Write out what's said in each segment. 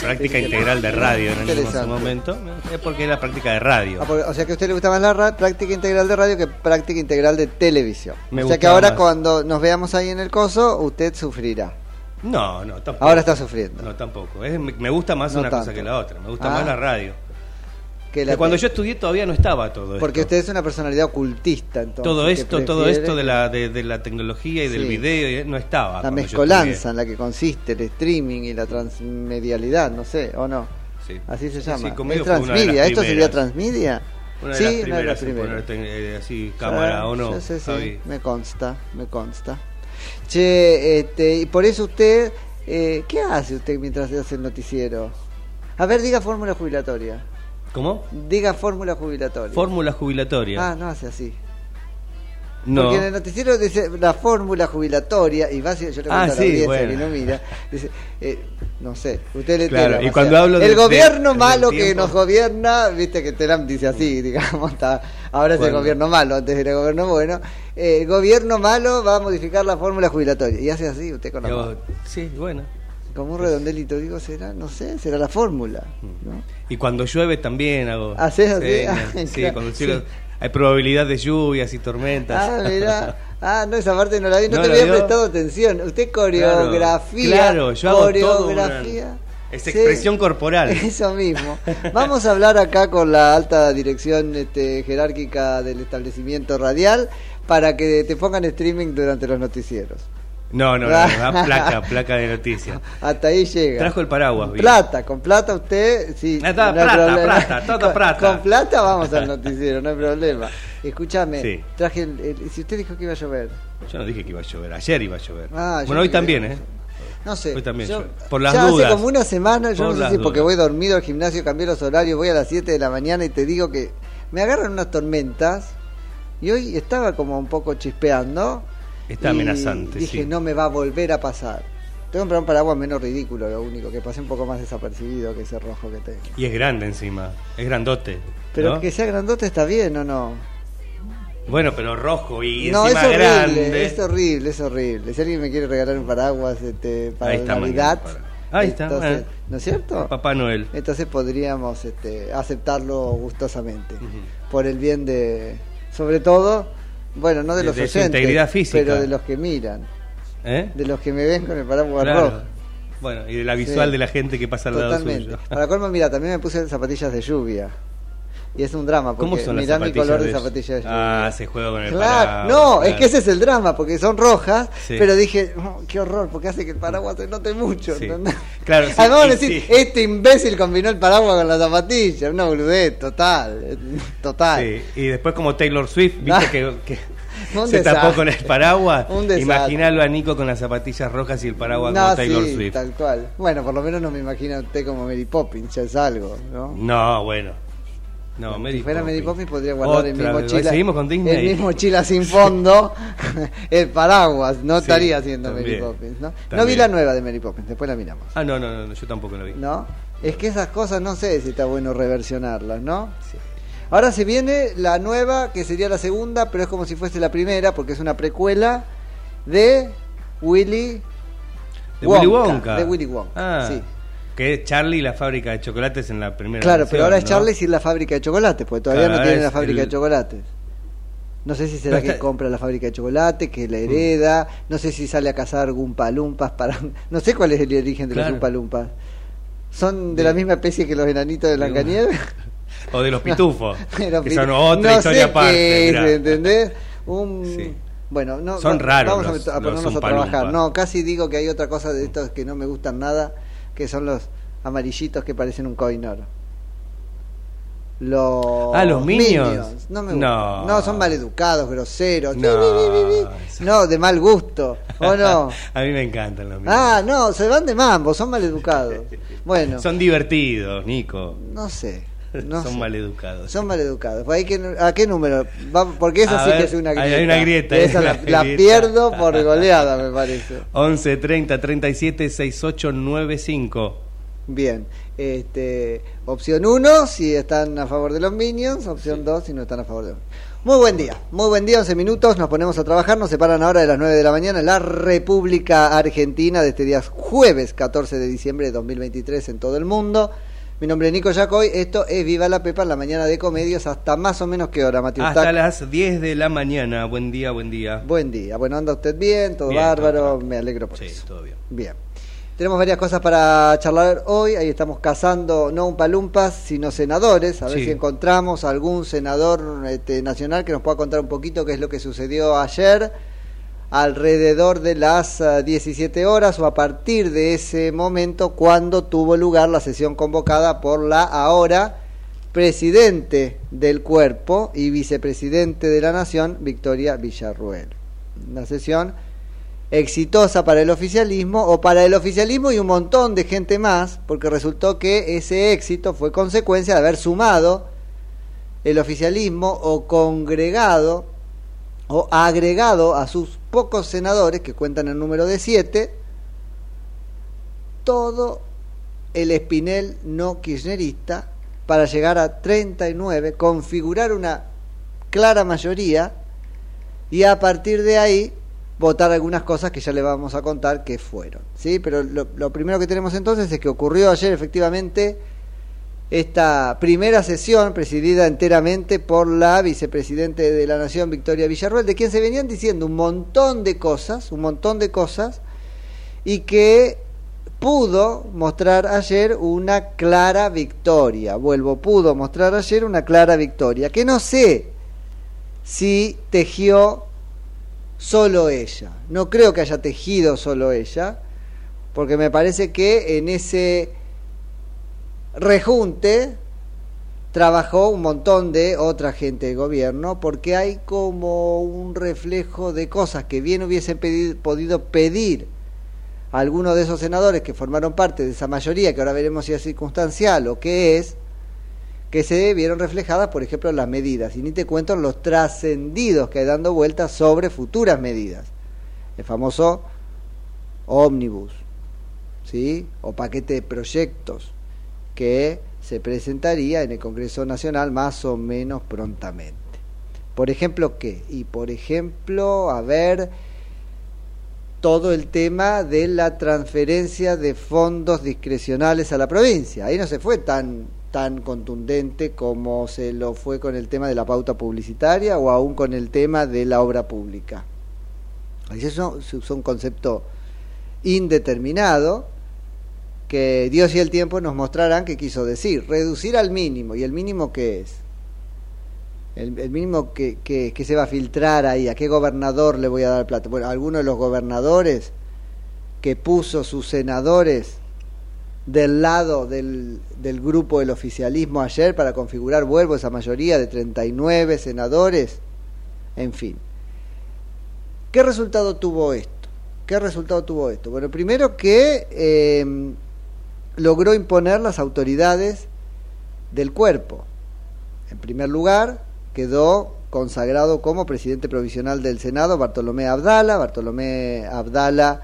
práctica integral de radio en ese momento, es porque es la práctica de radio. Ah, porque- o sea que a usted le gusta más la ra- práctica integral de radio que práctica integral de televisión. Me o sea que ahora más. cuando nos veamos ahí en el coso, usted sufrirá. No, no, tampoco. Ahora está sufriendo. No, tampoco. Es- me me gusta más No una cosa que la otra. Me gusta Ah. más la radio. Que Que la cuando yo estudié todavía no estaba todo esto. Porque usted es una personalidad ocultista, entonces. todo esto, todo esto de la, de, de la tecnología y del video y- no estaba. La mezcolanza en la que consiste el streaming y la transmedialidad, no sé, ¿o no? Sí. Así se llama. sí, conmigo ¿Es fue una de las transmedia? ¿Esto sería transmedia? Una de sí, las primeras primeras. poner eh, así cámara Ah, o no. sí, sí, me consta, me consta. Che, este, y por eso usted, eh, ¿qué hace usted mientras hace el noticiero? A ver, diga fórmula jubilatoria. ¿Cómo? Diga fórmula jubilatoria. Fórmula jubilatoria. ah, no hace así. no. Porque en el noticiero dice la fórmula jubilatoria y va yo le Ah, a la sí, audiencia bueno. que no mira, dice, eh, no sé, usted le Claro, y cuando sea, hablo el de- gobierno de- malo que nos gobierna, viste que Telam dice así, digamos, está, ahora es el gobierno malo, antes era el gobierno bueno, eh, el gobierno malo va a modificar la fórmula jubilatoria y hace así usted con la Yo- sí, bueno. Como un redondelito, digo, será, no sé, será la fórmula, ¿no? Y cuando llueve también hago. ¿Haces así? Ah, Sí, claro, cuando el cielo- sí. hay probabilidad de lluvias y tormentas. Ah, mirá. Ah, no, esa parte no la vi, no, ¿No te había prestado atención. Usted coreografía. Claro, yo hago todo una- coreografía. Es Sí, expresión corporal. Eso mismo. Vamos a hablar acá con la alta dirección este, jerárquica del establecimiento radial para que te pongan streaming durante los noticieros. No, no, no, da placa, placa de noticias. Hasta ahí llega. Trajo el paraguas, bien. Plata, con plata usted, sí. Ah, está, no hay plata, problema. plata, todo con, plata. Con plata vamos al noticiero, no hay problema. Escúchame, Sí. traje el, el- si usted dijo que iba a llover. Yo no dije que iba a llover, ayer iba a llover. Ah, bueno, hoy también, ¿eh? No sé. Hoy también yo-. Por las ya dudas. hace como una semana, yo Por no sé si porque voy dormido al gimnasio, cambié los horarios, voy a las 7 de la mañana y te digo que me agarran unas tormentas y hoy estaba como un poco chispeando. Está y amenazante, Dije, sí. no me va a volver a pasar. Tengo que comprar un paraguas menos ridículo, lo único, que pase un poco más desapercibido que ese rojo que tengo. Y es grande encima, es grandote. Pero ¿no? que sea grandote está bien, ¿o no? Bueno, pero rojo y no, es encima horrible, grande. es horrible, es horrible. Si alguien me quiere regalar un paraguas este, para Ahí Navidad, Ahí está, entonces. ¿no es cierto? Papá Noel. Entonces podríamos este, aceptarlo gustosamente, por el bien de, sobre todo, bueno, no de De- los de oyentes, integridad física. pero de los que miran, ¿Eh? de los que me ven con el paraguas Claro. rojo. Bueno, y de la visual Sí. de la gente que pasa al lado suyo. Para colmo, mira, también me puse zapatillas de lluvia. Y es un drama, porque ¿Cómo son las mirá mi zapatillas color de, zapatillas. Ah, se juega con el Claro, paraguas, no, es claro. que ese es el drama, porque son rojas, Sí. pero dije, "Oh, qué horror, porque hace que el paraguas se note mucho. Sí. Claro, sí, Además, decir, sí. este imbécil combinó el paraguas con la zapatilla, una boludez, total, total. Sí, y después como Taylor Swift, viste Ah. que, que Un se desastre. tapó con el paraguas. Imaginalo a Nico con las zapatillas rojas y el paraguas No, como Taylor sí, Swift. tal cual. Bueno, por lo menos no me imagino a usted como Mary Poppins, ya es algo, ¿no? No, bueno. No, Mary si fuera Mary Poppins. Podría guardar en mi Otra mochila. Seguimos con Disney. En mi mochila sin fondo, el paraguas. No Sí, estaría haciendo Mary Poppins, ¿no? No vi la nueva de Mary Poppins, después la miramos. Ah, no, no, no, yo tampoco lo vi. ¿No? Es que esas cosas no sé si está bueno reversionarlas, ¿no? Ahora se viene la nueva, que sería la segunda, pero es como si fuese la primera, porque es una precuela de Willy De Willy Wonka. De Willy Wonka, Ah, sí. Que es Charlie y la fábrica de chocolates en la primera Claro, versión, pero ahora es. Charlie sin la fábrica de chocolates, porque todavía Claro, no tiene la fábrica el- de chocolates. No sé si será Pero que está- compra la fábrica de chocolate, que la hereda, no sé si sale a cazar Gumpalumpas para... No sé cuál es el origen de Claro. los Gumpalumpas. ¿Son de la misma especie que los enanitos de Blancanieves? O de los pitufos, que son otra no historia sé aparte. qué es. ¿entendés? Un... Sí. Bueno, no, Son raros vamos a los- ponernos a trabajar. No, casi digo que hay otra cosa de estos que no me gustan nada, que son los amarillitos que parecen un coinor. Los Ah, los Minions. No, me No. no, son maleducados, groseros. No. No, de mal gusto. ¿O no? a mí me encantan los Minions. Ah, no, se van de mambo, son maleducados. Bueno, Son divertidos, Nico. no sé. No son sé. maleducados. Son maleducados. ¿Por ahí que- ¿A qué número? Porque esa A sí ver, que es una grieta. hay una grieta, Esa la, una la grieta. pierdo por goleada, me parece. 11 30 37 68 95. Bien. Este, opción 1, si están a favor de los Minions. Opción 2, si no están a favor de los Muy buen día. Muy buen día, 11 minutos. Nos ponemos a trabajar. Nos separan ahora de las 9 de la mañana en la República Argentina de este día jueves 14 de diciembre de 2023 en todo el mundo. Mi nombre es Nico Yacoy. Esto es Viva la Pepa en la mañana de comedios. ¿Hasta más o menos qué hora, Matías? Hasta las 10 de la mañana. Buen día, buen día. Buen día. Bueno, anda usted bien, todo Bien, bárbaro, todo me alegro por Sí, eso. todo bien. Bien. Tenemos varias cosas para charlar hoy. Ahí estamos cazando no un palumpas, sino senadores. A ver Sí. si encontramos algún senador este, nacional que nos pueda contar un poquito qué es lo que sucedió ayer alrededor de las ah, 17 horas o a partir de ese momento cuando tuvo lugar la sesión convocada por la ahora presidente del cuerpo y vicepresidente de la nación, Victoria Villarruel. Una sesión exitosa para el oficialismo o para el oficialismo y un montón de gente más, porque resultó que ese éxito fue consecuencia de haber sumado el oficialismo o congregado o agregado a sus pocos senadores, que cuentan el número de siete, todo el espinel no kirchnerista para llegar a 39, configurar una clara mayoría y a partir de ahí votar algunas cosas que ya le vamos a contar que fueron. ¿sí? Pero lo, lo primero que tenemos entonces es que ocurrió ayer efectivamente esta primera sesión presidida enteramente por la vicepresidente de la Nación, Victoria Villarruel, de quien se venían diciendo un montón de cosas, un montón de cosas, y que pudo mostrar ayer una clara victoria. Vuelvo, pudo mostrar ayer una clara victoria, que no sé si tejió solo ella. No creo que haya tejido solo ella, porque me parece que en ese rejunte trabajó un montón de otra gente de gobierno, porque hay como un reflejo de cosas que bien hubiesen podido pedir algunos de esos senadores que formaron parte de esa mayoría, que ahora veremos si es circunstancial o qué es, que se vieron reflejadas, por ejemplo, las medidas. Y ni te cuento los trascendidos que hay dando vueltas sobre futuras medidas. El famoso ómnibus, ¿sí? O paquete de proyectos que se presentaría en el Congreso Nacional más o menos prontamente. Por ejemplo, ¿qué? Y por ejemplo, a ver, todo el tema de la transferencia de fondos discrecionales a la provincia. Ahí no se fue tan tan contundente como se lo fue con el tema de la pauta publicitaria o aún con el tema de la obra pública. Ahí se usó un concepto indeterminado que Dios y el tiempo nos mostrarán qué quiso decir. Reducir al mínimo. ¿Y el mínimo qué es? El, mínimo que, que, que se va a filtrar ahí. ¿A qué gobernador le voy a dar plata? Bueno, alguno de los gobernadores que puso sus senadores del lado del, del grupo del oficialismo ayer para configurar, vuelvo, esa mayoría de 39 senadores. En fin. ¿Qué resultado tuvo esto? ¿Qué resultado tuvo esto? Bueno, primero que eh, logró imponer las autoridades del cuerpo. En primer lugar, quedó consagrado como presidente provisional del Senado Bartolomé Abdala. Bartolomé Abdala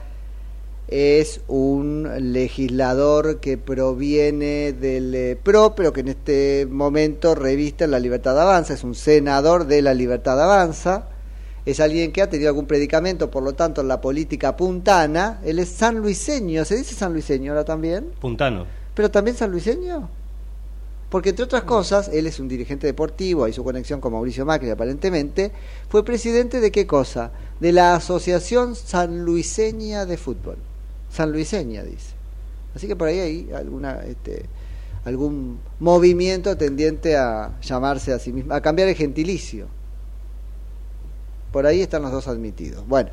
es un legislador que proviene del eh, PRO, pero que en este momento reviste la Libertad Avanza, es un senador de la Libertad Avanza, es alguien que ha tenido algún predicamento, por lo tanto, en la política puntana, él es sanluiseño, ¿se dice sanluiseño ahora también? Puntano. ¿Pero también sanluiseño? Porque entre otras cosas, él es un dirigente deportivo, hay su conexión con Mauricio Macri aparentemente, fue presidente de qué cosa? De la Asociación Sanluiseña de Fútbol. Sanluiseña, dice. Así que por ahí hay alguna, este, algún movimiento tendiente a llamarse a sí mismo, a cambiar el gentilicio. Por ahí están los dos admitidos. Bueno,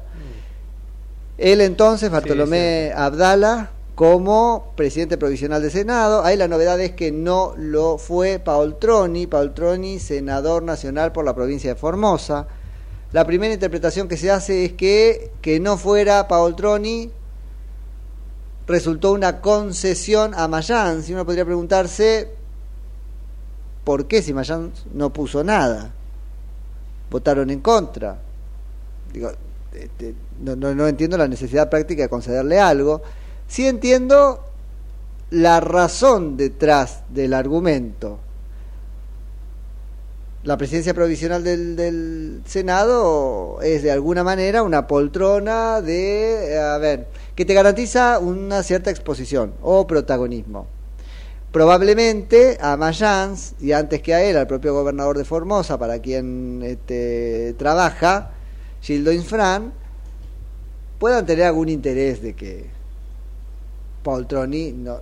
él entonces, Bartolomé Abdala, como presidente provisional del Senado. Ahí la novedad es que no lo fue Paul Troni, Paul Troni, senador nacional por la provincia de Formosa. La primera interpretación que se hace es que que no fuera Paul Troni resultó una concesión a Mayans. Y uno podría preguntarse por qué si Mayans no puso nada. Votaron en contra. Digo, este, no, no, entiendo la necesidad práctica de concederle algo. Sí entiendo la razón detrás del argumento. La presidencia provisional del, del, Senado es de alguna manera una poltrona de, a ver, que te garantiza una cierta exposición o protagonismo. Probablemente a Mayans y antes que a él, al propio gobernador de Formosa, para quien este, trabaja, Gildo Infran, puedan tener algún interés de que Paul Troni no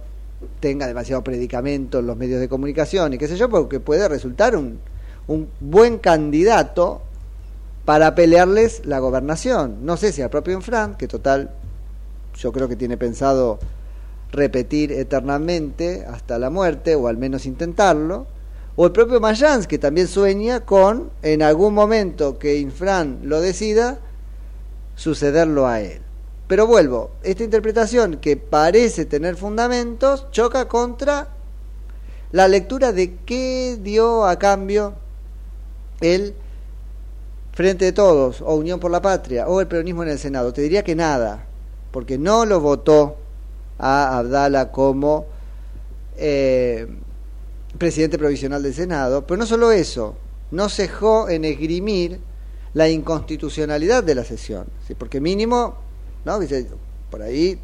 tenga demasiado predicamento en los medios de comunicación y qué sé yo, porque puede resultar un, un buen candidato para pelearles la gobernación. No sé si al propio Infran, que total yo creo que tiene pensado repetir eternamente hasta la muerte, o al menos intentarlo, o el propio Mayans, que también sueña con, en algún momento que Infran lo decida, sucederlo a él. Pero vuelvo, esta interpretación que parece tener fundamentos choca contra la lectura de qué dio a cambio el Frente de Todos, o Unión por la Patria, o el peronismo en el Senado. Te diría que nada, porque no lo votó a Abdala como eh, presidente provisional del Senado, pero no solo eso, no cejó en esgrimir la inconstitucionalidad de la sesión, ¿sí? porque mínimo, ¿no? Por ahí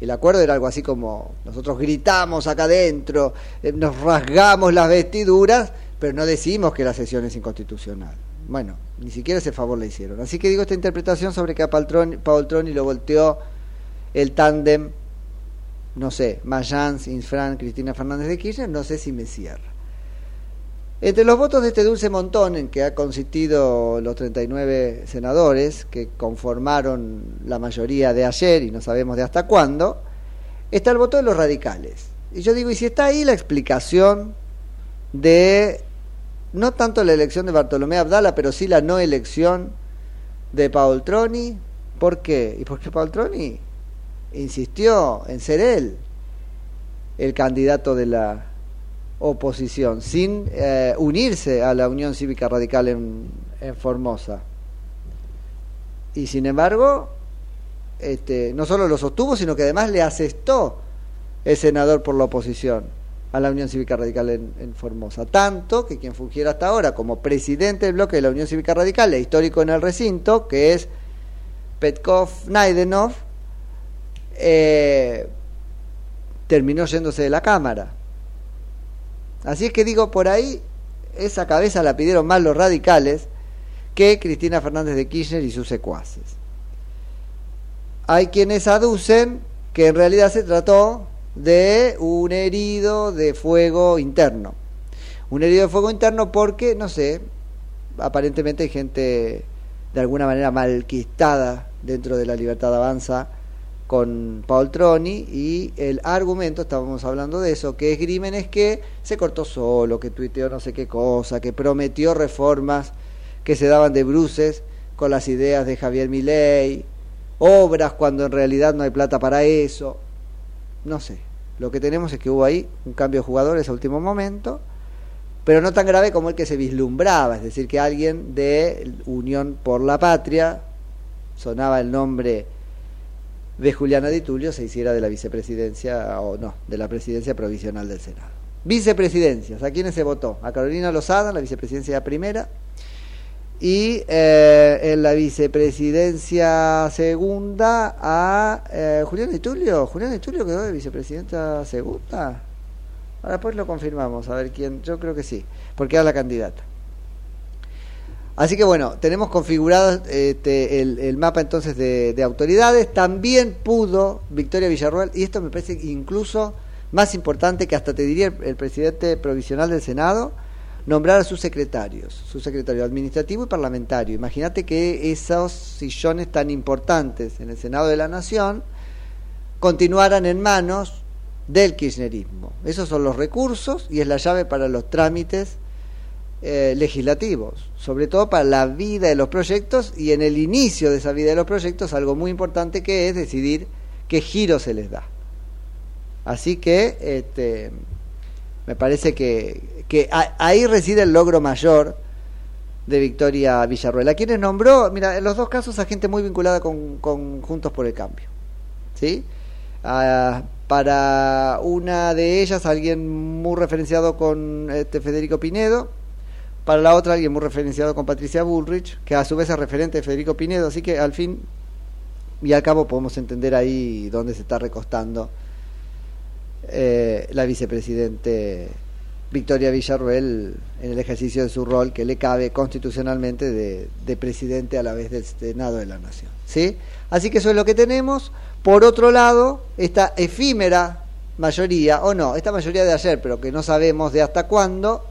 el acuerdo era algo así como nosotros gritamos acá adentro, eh, nos rasgamos las vestiduras, pero no decimos que la sesión es inconstitucional. Bueno, ni siquiera ese favor le hicieron. Así que digo esta interpretación sobre que a Paul Troni lo volteó el tándem, no sé, Mayans, Infran, Cristina Fernández de Kirchner, no sé si me cierra. Entre los votos de este dulce montón en que ha consistido los 39 senadores que conformaron la mayoría de ayer y no sabemos de hasta cuándo, está el voto de los radicales. Y yo digo, ¿y si está ahí la explicación de no tanto la elección de Bartolomé Abdala, pero sí la no elección de Paul Troni? ¿Por qué? ¿Y por qué Paul Troni insistió en ser él el candidato de la oposición, sin eh, unirse a la Unión Cívica Radical en, Formosa. Y sin embargo, este, no solo lo sostuvo, sino que además le asestó el senador por la oposición a la Unión Cívica Radical en, en, Formosa. Tanto que quien fungiera hasta ahora como presidente del bloque de la Unión Cívica Radical, e histórico en el recinto, que es Petkov Naidenov, eh, terminó yéndose de la Cámara. Así es que digo, por ahí esa cabeza la pidieron más los radicales que Cristina Fernández de Kirchner y sus secuaces. Hay quienes aducen que en realidad se trató de un herido de fuego interno. Un herido de fuego interno porque, no sé, aparentemente hay gente de alguna manera malquistada dentro de la libertad avanza con Paul Troni y el argumento, estábamos hablando de eso, que esgrimen es que se cortó solo, que tuiteó no sé qué cosa, que prometió reformas que se daban de bruces con las ideas de Javier Milei, obras cuando en realidad no hay plata para eso. No sé, lo que tenemos es que hubo ahí un cambio de jugadores a último momento, pero no tan grave como el que se vislumbraba, es decir, que alguien de Unión por la Patria, sonaba el nombre de Juliana Di Tulio, se hiciera de la vicepresidencia, o no, de la presidencia provisional del Senado. Vicepresidencias, ¿a quiénes se votó? A Carolina Lozada, la vicepresidencia primera, y eh, en la vicepresidencia segunda a eh, Julián Di Tulio. Julián Di Tulio quedó de vicepresidenta segunda. Ahora pues lo confirmamos, a ver quién. Yo creo que sí, porque era la candidata. Así que bueno, tenemos configurado este, el, mapa entonces de, de, autoridades. También pudo Victoria Villarroel, y esto me parece incluso más importante que hasta te diría el, el presidente provisional del Senado, nombrar a sus secretarios, su secretario administrativo y parlamentario. Imagínate que esos sillones tan importantes en el Senado de la Nación continuaran en manos del kirchnerismo. Esos son los recursos y es la llave para los trámites eh, legislativos, sobre todo para la vida de los proyectos y en el inicio de esa vida de los proyectos algo muy importante que es decidir qué giro se les da. Así que este, me parece que, que ahí reside el logro mayor de Victoria Villarruel. A quienes nombró, mira, en los dos casos a gente muy vinculada con, Juntos por el Cambio. ¿Sí? Para una de ellas, alguien muy referenciado con este Federico Pinedo. Para la otra, alguien muy referenciado con Patricia Bullrich, que a su vez es referente de Federico Pinedo. Así que al fin y al cabo podemos entender ahí dónde se está recostando eh, la vicepresidente Victoria Villarruel en el ejercicio de su rol que le cabe constitucionalmente de, presidente a la vez del Senado de la Nación. ¿sí? Así que eso es lo que tenemos. Por otro lado, esta efímera mayoría, o no, esta mayoría de ayer, pero que no sabemos de hasta cuándo,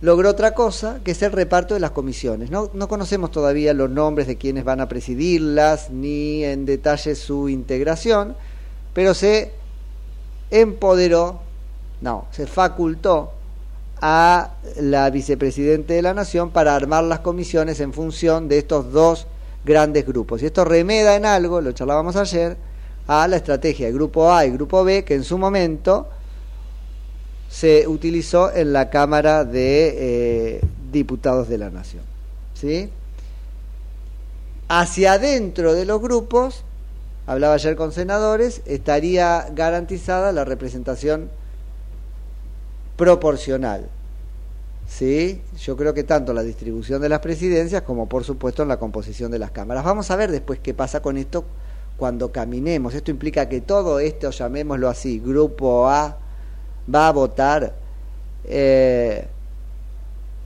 logró otra cosa, que es el reparto de las comisiones. No, no conocemos todavía los nombres de quienes van a presidirlas, ni en detalle su integración, pero se empoderó, no, se facultó a la vicepresidente de la Nación para armar las comisiones en función de estos dos grandes grupos. Y esto remeda en algo, lo charlábamos ayer, a la estrategia de grupo A y grupo B, que en su momento se utilizó en la Cámara de eh, Diputados de la Nación. ¿Sí? Hacia adentro de los grupos hablaba ayer con senadores, estaría garantizada la representación proporcional. ¿Sí? Yo creo que tanto la distribución de las presidencias como por supuesto en la composición de las cámaras. Vamos a ver después qué pasa con esto cuando caminemos. Esto implica que todo esto, llamémoslo así, grupo A, va a votar eh,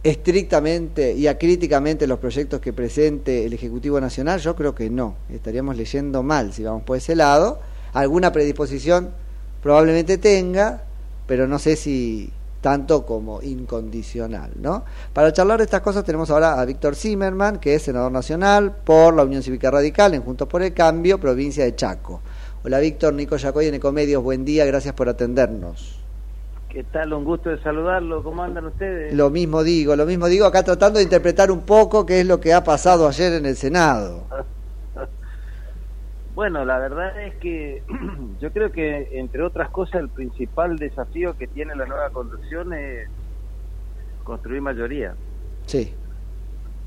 estrictamente y acríticamente los proyectos que presente el Ejecutivo Nacional? Yo creo que no. Estaríamos leyendo mal si vamos por ese lado. Alguna predisposición probablemente tenga, pero no sé si tanto como incondicional, ¿no? Para charlar de estas cosas tenemos ahora a Víctor Zimmerman, que es senador nacional por la Unión Cívica Radical en Juntos por el Cambio, provincia de Chaco. Hola Víctor, Nico Yacoy en Ecomedios, buen día, gracias por atendernos. ¿Qué tal? Un gusto de saludarlo. ¿Cómo andan ustedes? Lo mismo digo, lo mismo digo acá tratando de interpretar un poco qué es lo que ha pasado ayer en el Senado. bueno, la verdad es que yo creo que, entre otras cosas, el principal desafío que tiene la nueva conducción es construir mayoría. Sí.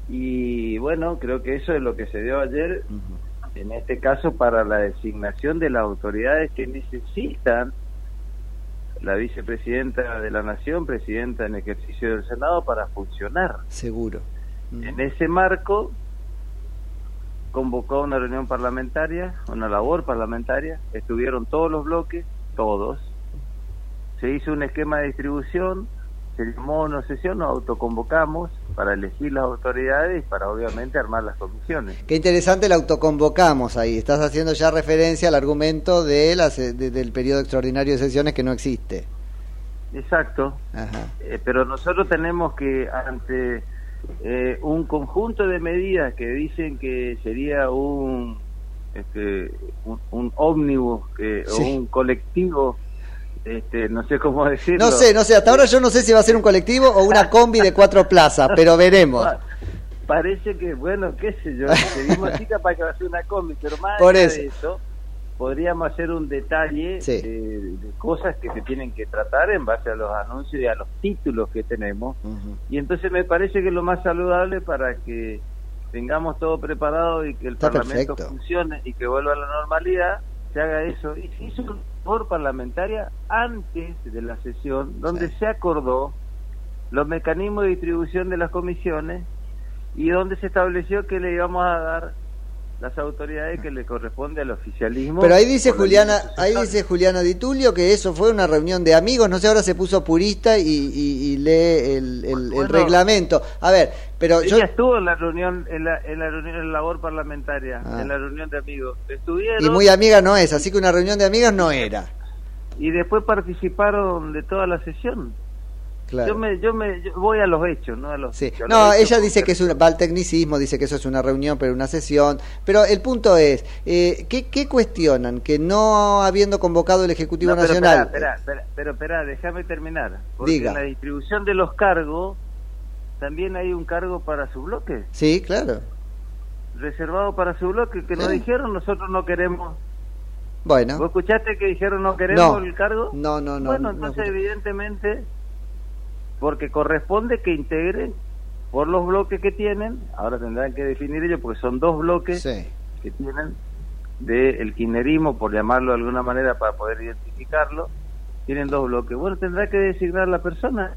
Y bueno, creo que eso es lo que se dio ayer, en este caso, para la designación de las autoridades que necesitan la vicepresidenta de la Nación, presidenta en ejercicio del Senado, para funcionar. Seguro. En ese marco, convocó una reunión parlamentaria, una labor parlamentaria, estuvieron todos los bloques, todos. Se hizo un esquema de distribución, se llamó una sesión, nos autoconvocamos para elegir las autoridades y para obviamente armar las comisiones. Qué interesante la autoconvocamos ahí. Estás haciendo ya referencia al argumento de la se- de- del periodo extraordinario de sesiones que no existe. Exacto. Ajá. Eh, pero nosotros tenemos que, ante eh, un conjunto de medidas que dicen que sería un este, un, un ómnibus que, Sí. o un colectivo, este, no sé cómo decirlo. No sé, no sé, hasta ahora yo no sé si va a ser un colectivo o una combi de cuatro plazas, pero veremos. Pa- Parece que, bueno, qué sé yo, seguimos así capaz que va a ser una combi, pero más Por eso. de eso, podríamos hacer un detalle Sí. de, de cosas que se tienen que tratar en base a los anuncios y a los títulos que tenemos. Y entonces me parece que es lo más saludable para que tengamos todo preparado y que el Está Parlamento perfecto. funcione y que vuelva a la normalidad, se haga eso. Y se hizo labor parlamentaria antes de la sesión, donde se acordó los mecanismos de distribución de las comisiones y donde se estableció que le íbamos a dar las autoridades que le corresponde al oficialismo. Pero ahí dice Juliana, ahí dice Juliana Di Tulio que eso fue una reunión de amigos, no sé, ahora se puso purista y, y- y lee el, el- el Bueno, reglamento. A ver, pero yo... Ella estuvo en la reunión, en la, en la reunión de labor parlamentaria, Ah. en la reunión de amigos. Estuvieron Y muy amiga no es, así que una reunión de amigas no era. y después participaron de toda la sesión. Claro. Yo me, yo me, yo voy a los hechos, no a los. Sí. a No, ella dice que es una, va al tecnicismo, dice que eso es una reunión, pero una sesión. Pero el punto es, eh, ¿qué, qué cuestionan? Que no habiendo convocado el Ejecutivo No, pero Nacional... Espera, espera, espera, pero espera, déjame terminar. Porque Diga. en la distribución de los cargos también hay un cargo para su bloque, Sí, claro. reservado para su bloque, que nos dijeron nosotros no queremos. Bueno. ¿Vos escuchaste que dijeron no queremos No. el cargo? No, no, no. bueno, no entonces evidentemente, porque corresponde que integren por los bloques que tienen, ahora tendrán que definir ellos, porque son dos bloques Sí. que tienen del kirchnerismo, por llamarlo de alguna manera para poder identificarlo, tienen dos bloques. Bueno, tendrá que designar la persona.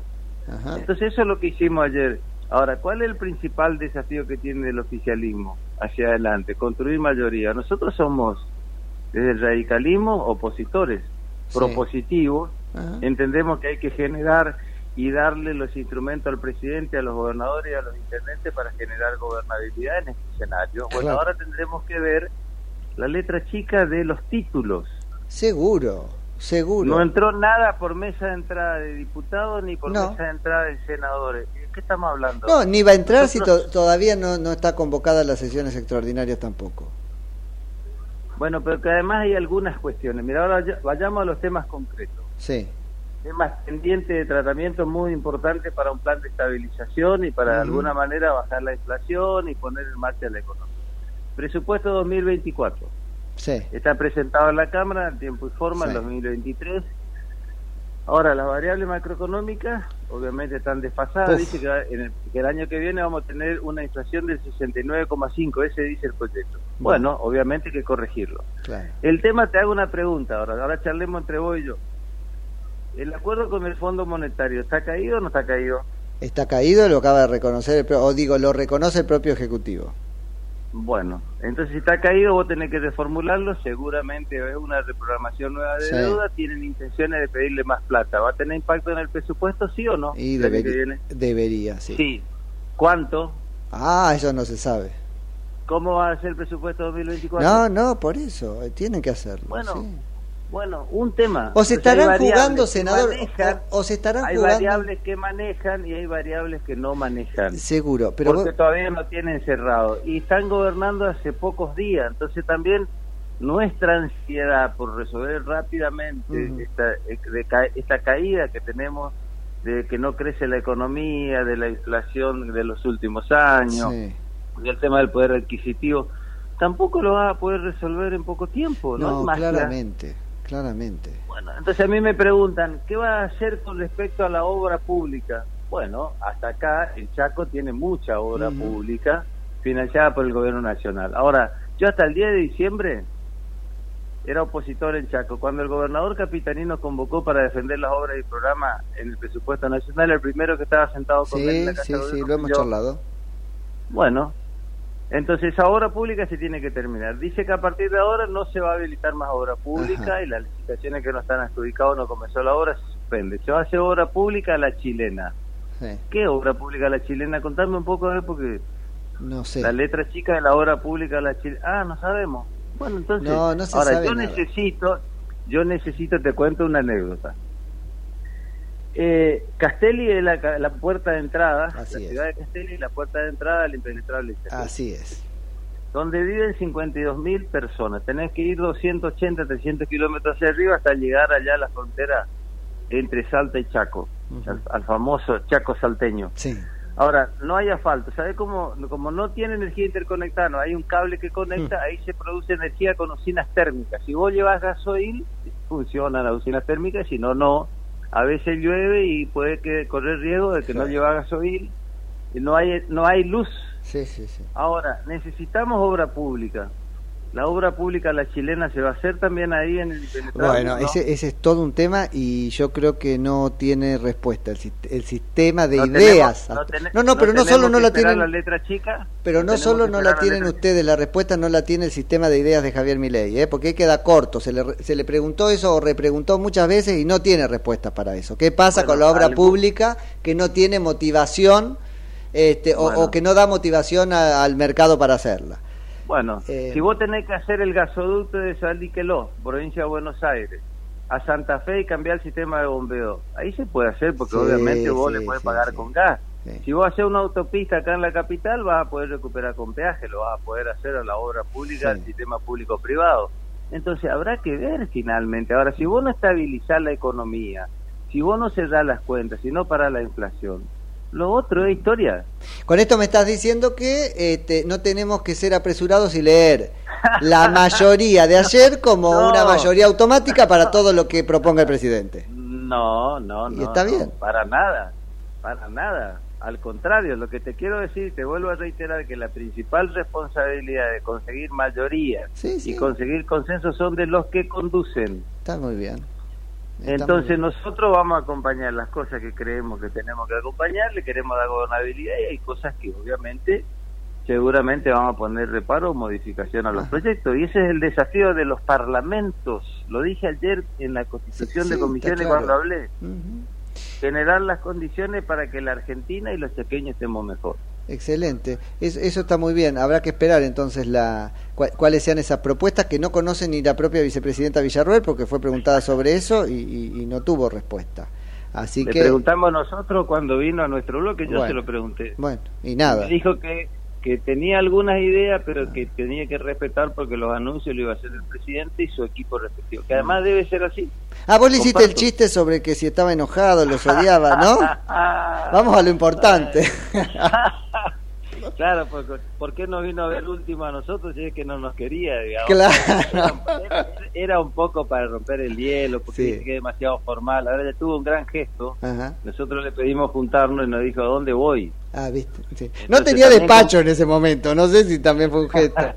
Ajá. Entonces eso es lo que hicimos ayer. Ahora, ¿cuál es el principal desafío que tiene el oficialismo hacia adelante? Construir mayoría. Nosotros somos, desde el radicalismo, opositores, Sí. propositivos. Ajá. Entendemos que hay que generar y darle los instrumentos al presidente, a los gobernadores y a los intendentes para generar gobernabilidad en este escenario. Bueno, Claro. ahora tendremos que ver la letra chica de los títulos. Seguro, seguro. No entró nada por mesa de entrada de diputados ni por No. mesa de entrada de senadores. ¿De qué estamos hablando? No, ni va a entrar si to- todavía no, no está convocada las sesiones extraordinarias tampoco. Bueno, pero que además hay algunas cuestiones. Mira, ahora ya- vayamos a los temas concretos. Sí. Temas pendientes de tratamiento muy importantes para un plan de estabilización y para de alguna manera bajar la inflación y poner en marcha la economía. Presupuesto 2024. Sí. Está presentado en la Cámara en tiempo y forma Sí. en 2023. Ahora, las variables macroeconómicas obviamente están desfasadas. Uf. Dice que, en el, que el año que viene vamos a tener una inflación del 69,5. Ese dice el proyecto. Bueno, obviamente hay que corregirlo. Claro. El tema, te hago una pregunta ahora. Ahora charlemos entre vos y yo. ¿El acuerdo con el Fondo Monetario está caído o no está caído? Está caído, lo acaba de reconocer, el o digo, lo reconoce el propio Ejecutivo. Bueno, entonces si está caído vos tenés que reformularlo, seguramente es una reprogramación nueva de Sí. deuda, tienen intenciones de pedirle más plata. ¿Va a tener impacto en el presupuesto, sí o no? Y debería, debería, sí. Sí. ¿Cuánto? Ah, eso no se sabe. ¿Cómo va a ser el presupuesto 2024? No, no, por eso, tienen que hacerlo. Bueno, sí. Bueno, un tema. O se hay estarán jugando, senador, manejan, o, o se estarán hay jugando... variables que manejan y hay variables que no manejan. Seguro, pero porque vos- todavía no tienen cerrado y están gobernando hace pocos días entonces también nuestra ansiedad por resolver rápidamente esta, de ca- esta caída que tenemos de que no crece la economía de la inflación de los últimos años Sí. del tema del poder adquisitivo tampoco lo va a poder resolver en poco tiempo no, No, claramente, claramente. Bueno, entonces a mí me preguntan, ¿qué va a hacer con respecto a la obra pública? Bueno, hasta acá el Chaco tiene mucha obra pública financiada por el gobierno nacional. Ahora, yo hasta el 10 de diciembre era opositor en Chaco. Cuando el gobernador capitanino convocó para defender las obras y programas en el presupuesto nacional, el primero que estaba sentado con él en Sí, la casa sí, sí, lo hemos yo. charlado. Bueno, entonces esa obra pública se tiene que terminar. Dice que a partir de ahora no se va a habilitar más obra pública Ajá. y las licitaciones que no están adjudicadas no comenzó la obra, se suspende. Se va a hacer obra pública a la chilena. Sí. ¿Qué obra pública a la chilena? Contame un poco, a ver, porque No sé. la letra chica de la obra pública a la chilena. Ah, no sabemos. Bueno, entonces, No, no se ahora sabe yo nada. necesito, yo necesito, te cuento una anécdota. Eh, Castelli es la, la puerta de entrada, Así la es. ciudad de Castelli es la puerta de entrada al impenetrable exterior. Así es. donde viven 52 mil personas. Tenés que ir 280, 300 kilómetros hacia arriba hasta llegar allá a la frontera entre Salta y Chaco, al, al famoso Chaco salteño. Sí. Ahora, no hay asfalto. ¿Sabes cómo? Como no tiene energía interconectada, no hay un cable que Mm. conecta, ahí se produce energía con usinas térmicas. Si vos llevas gasoil, funcionan las usinas térmicas, si no, no. A veces llueve y puede que correr riesgo de que no lleva gasoil. Y no hay, no hay luz Sí, sí, sí. Ahora, necesitamos obra pública. La obra pública, la chilena, se va a hacer también ahí en el Bueno, ¿no? ese, ese es todo un tema y yo creo que no tiene respuesta. El, el sistema de No ideas. tenemos- no no, no, pero no solo no la tienen. la letra chica. Pero no solo no la tienen ustedes, la respuesta no la tiene el sistema de ideas de Javier Milei, ¿eh? porque queda corto. Se le, se le preguntó eso o repreguntó muchas veces y no tiene respuesta para eso. ¿Qué pasa Bueno, con la obra algo- pública que no tiene motivación este, o- o, que no da motivación a- al mercado para hacerla? Bueno, Eh, si vos tenés que hacer el gasoducto de Saliqueló, provincia de Buenos Aires, a Santa Fe y cambiar el sistema de bombeo, ahí se puede hacer porque Sí, obviamente vos sí, le podés sí, pagar con gas. Si vos haces una autopista acá en la capital, vas a poder recuperar con peaje, lo vas a poder hacer a la obra pública, al sistema público-privado. Entonces habrá que ver finalmente. Ahora, si vos no estabilizás la economía, si vos no cerrás las cuentas, si no parás la inflación, lo otro es historia. Con esto me estás diciendo que este, no tenemos que ser apresurados y leer la mayoría de ayer como No. una mayoría automática para todo lo que proponga el presidente. No, no, Y no. está no, bien. para nada, para nada. Al contrario, lo que te quiero decir, te vuelvo a reiterar que la principal responsabilidad de conseguir mayoría Sí, sí. y conseguir consenso son de los que conducen. Está muy bien. Entonces nosotros vamos a acompañar las cosas que creemos que tenemos que acompañar, le queremos dar gobernabilidad y hay cosas que obviamente seguramente vamos a poner reparo o modificación a los proyectos y ese es el desafío de los parlamentos. Lo dije ayer en la constitución Sí, de comisiones claro. cuando hablé generar las condiciones para que la Argentina y los pequeños estemos mejor. Excelente. Es- eso está muy bien. Habrá que esperar entonces la cua- cuáles sean esas propuestas que no conoce ni la propia vicepresidenta Villarroel porque fue preguntada sobre eso y, y- y no tuvo respuesta. Así Le que preguntamos nosotros cuando vino a nuestro bloque, yo Bueno. se lo pregunté. bueno, y nada. Me dijo que, que tenía algunas ideas, pero que tenía que respetar porque los anuncios lo iba a hacer el presidente y su equipo respectivo. Que además debe ser así. Ah, vos le hiciste el chiste sobre que si estaba enojado, los odiaba, ¿no? Vamos a lo importante. Claro, porque ¿por qué no vino a ver último a nosotros si es que no nos quería, digamos? Claro. Era, era un poco para romper el hielo, porque Sí. dice que es demasiado formal. Ahora ya tuvo un gran gesto. Ajá. Nosotros le pedimos juntarnos y nos dijo, ¿a dónde voy? Ah, viste. sí. No tenía despacho en ese momento, no sé si también fue un gesto.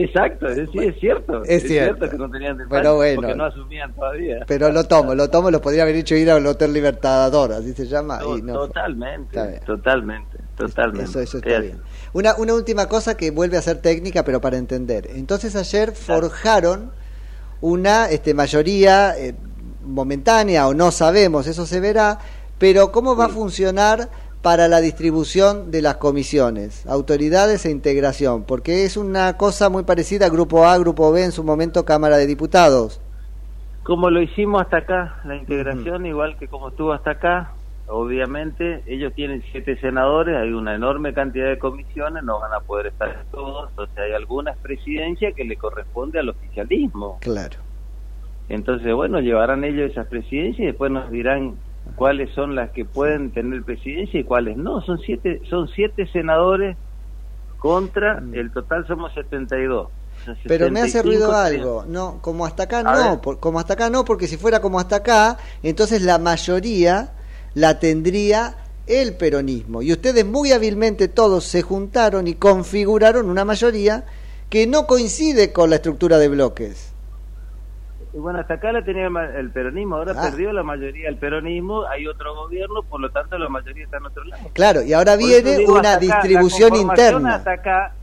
Exacto, es, sí, es cierto. Es cierto. que no tenían despacho Pero bueno. porque no asumían todavía. Pero lo tomo, lo tomo, lo podría haber hecho ir al Hotel Libertador, así se llama. To- y no totalmente, totalmente, totalmente. Eso, eso Es está bien. Una, una última cosa que vuelve a ser técnica, pero para entender. Entonces ayer forjaron una este, mayoría eh, momentánea o no sabemos, eso se verá, pero ¿cómo va a funcionar para la distribución de las comisiones, autoridades e integración? Porque es una cosa muy parecida a Grupo A, Grupo B, en su momento Cámara de Diputados. Como lo hicimos hasta acá, la integración, igual que como estuvo hasta acá, obviamente ellos tienen siete senadores, hay una enorme cantidad de comisiones, no van a poder estar todos, entonces hay algunas presidencias que le corresponde al oficialismo. Claro. Entonces, bueno, llevarán ellos esas presidencias y después nos dirán cuáles son las que pueden tener presidencia y cuáles no. Son siete, son siete senadores contra, el total somos 72. Son Mm. Pero me hace 75 ruido algo, no, como hasta acá A no, por- como hasta acá no, porque si fuera como hasta acá, entonces la mayoría la tendría el peronismo. Y ustedes muy hábilmente todos se juntaron y configuraron una mayoría que no coincide con la estructura de bloques. Y bueno, hasta acá la tenía el peronismo, ahora Ah. perdió la mayoría el peronismo, hay otro gobierno, por lo tanto la mayoría está en otro lado. Claro, y ahora viene digo, una acá, distribución conformación interna. Hasta acá,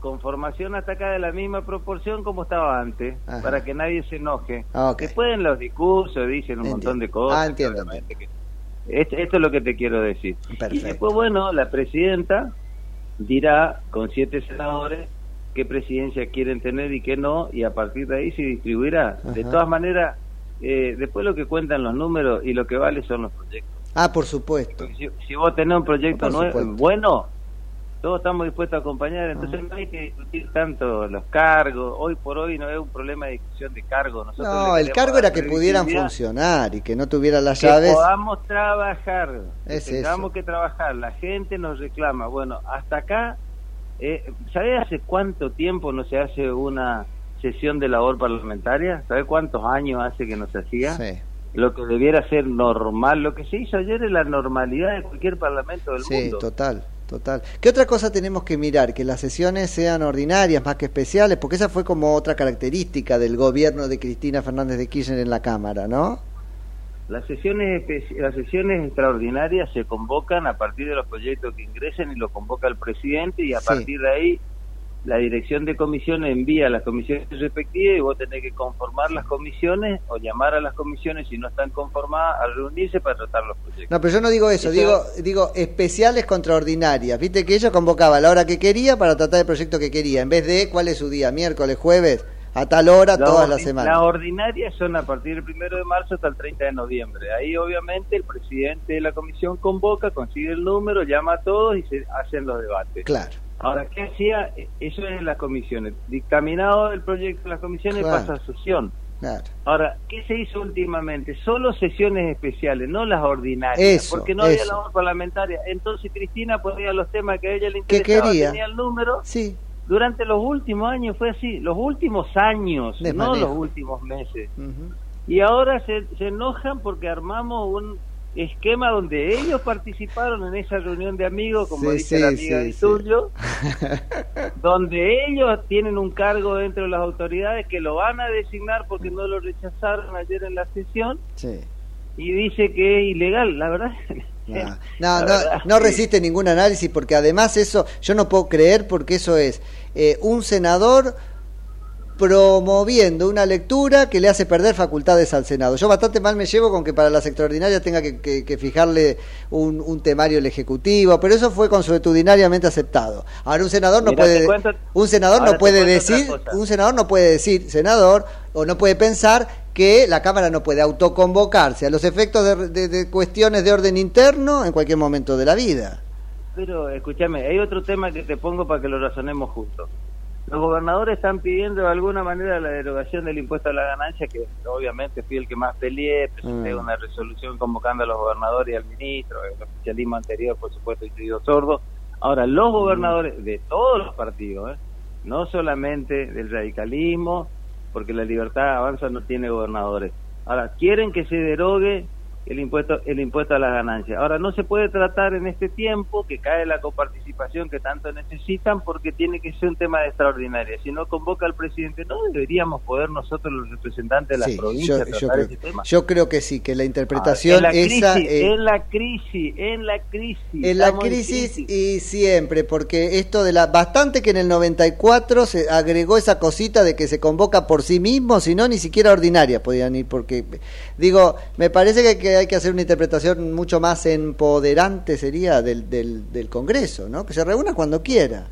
conformación hasta acá de la misma proporción como estaba antes, Ajá. para que nadie se enoje. Ah, ok. Después en los discursos dicen un montón de cosas. Ah, entiendo, que- Esto, esto es lo que te quiero decir. Y después, bueno, la presidenta dirá con siete senadores qué presidencia quieren tener y qué no, y a partir de ahí se distribuirá. De todas maneras, eh, después lo que cuentan los números y lo que vale son los proyectos. Ah, por supuesto. Si, si vos tenés un proyecto nuevo, bueno, todos estamos dispuestos a acompañar, entonces no hay que discutir tanto los cargos. Hoy por hoy no es un problema de discusión de cargos. Nosotros No, el cargo era que pudieran funcionar y que no tuvieran las que llaves. podamos trabajar, que Es tengamos eso. que trabajar. La gente nos reclama. Bueno, hasta acá, eh, ¿sabés hace cuánto tiempo no se hace una sesión de labor parlamentaria? ¿Sabés cuántos años hace que no se hacía? Sí. Lo que debiera ser normal, lo que se hizo ayer es la normalidad de cualquier parlamento del Sí, mundo. total, total. ¿Qué otra cosa tenemos que mirar? Que las sesiones sean ordinarias más que especiales, porque esa fue como otra característica del gobierno de Cristina Fernández de Kirchner en la Cámara, ¿no? Las sesiones, las sesiones extraordinarias se convocan a partir de los proyectos que ingresen y lo convoca el presidente y a Sí. partir de ahí la dirección de comisiones envía a las comisiones respectivas y vos tenés que conformar las comisiones o llamar a las comisiones si no están conformadas a reunirse para tratar los proyectos. No, pero yo no digo eso, Eso- digo digo especiales contra ordinarias. Viste que ella convocaba a la hora que quería para tratar el proyecto que quería, en vez de cuál es su día, miércoles, jueves, a tal hora, todas las semanas. Las ordinarias son a partir del primero de marzo hasta el 30 de noviembre. Ahí obviamente el presidente de la comisión convoca, consigue el número, llama a todos y se hacen los debates. Claro. Ahora, ¿qué hacía? Eso es en las comisiones. Dictaminado el proyecto en las comisiones Claro. pasa a sesión. Claro. Ahora, ¿qué se hizo últimamente? Solo sesiones especiales, no las ordinarias. Eso, porque no había labor parlamentaria. Entonces Cristina ponía los temas que a ella le interesaba, quería. tenía el número. Sí. Durante los últimos años fue así. Los últimos años, De no manejo. los últimos meses. Y ahora se, se enojan porque armamos un esquema donde ellos participaron en esa reunión de amigos, como Sí, dice sí, la amiga sí, sí. tuyo, donde ellos tienen un cargo dentro de las autoridades que lo van a designar porque no lo rechazaron ayer en la sesión y dice que es ilegal. La verdad, No, la no, no, no resiste ningún análisis porque además eso, yo no puedo creer porque eso es eh, un senador promoviendo una lectura que le hace perder facultades al Senado. Yo bastante mal me llevo con que para las extraordinarias tenga que, que- que fijarle un, un temario el Ejecutivo, pero eso fue consuetudinariamente aceptado. Ahora un senador no puede cuento- un senador no puede decir, un senador no puede decir, senador, o no puede pensar que la Cámara no puede autoconvocarse a los efectos de, de- de cuestiones de orden interno en cualquier momento de la vida. Pero escúchame, hay otro tema que te pongo para que lo razonemos juntos. Los gobernadores están pidiendo de alguna manera la derogación del impuesto a la ganancia, que obviamente fui el que más peleé, presenté Mm. una resolución convocando a los gobernadores y al ministro, el oficialismo anterior, por supuesto, sido sordo. Ahora, los gobernadores de todos los partidos, ¿eh? no solamente del radicalismo, porque la libertad avanza no tiene gobernadores. Ahora, quieren que se derogue el impuesto el impuesto a las ganancias. Ahora no se puede tratar en este tiempo que cae la coparticipación que tanto necesitan porque tiene que ser un tema de extraordinaria. Si no convoca al presidente, no deberíamos poder nosotros los representantes de las Sí, provincias yo, tratar yo creo, ese tema. yo creo que sí, que la interpretación en la crisis, esa eh, en la crisis, en la crisis, en la crisis y siempre, porque esto de la bastante que en el 94 se agregó esa cosita de que se convoca por sí mismo, si no ni siquiera ordinaria podían ir, porque digo, me parece que, que hay que hacer una interpretación mucho más empoderante sería del, del, del Congreso, ¿no? Que se reúna cuando quiera.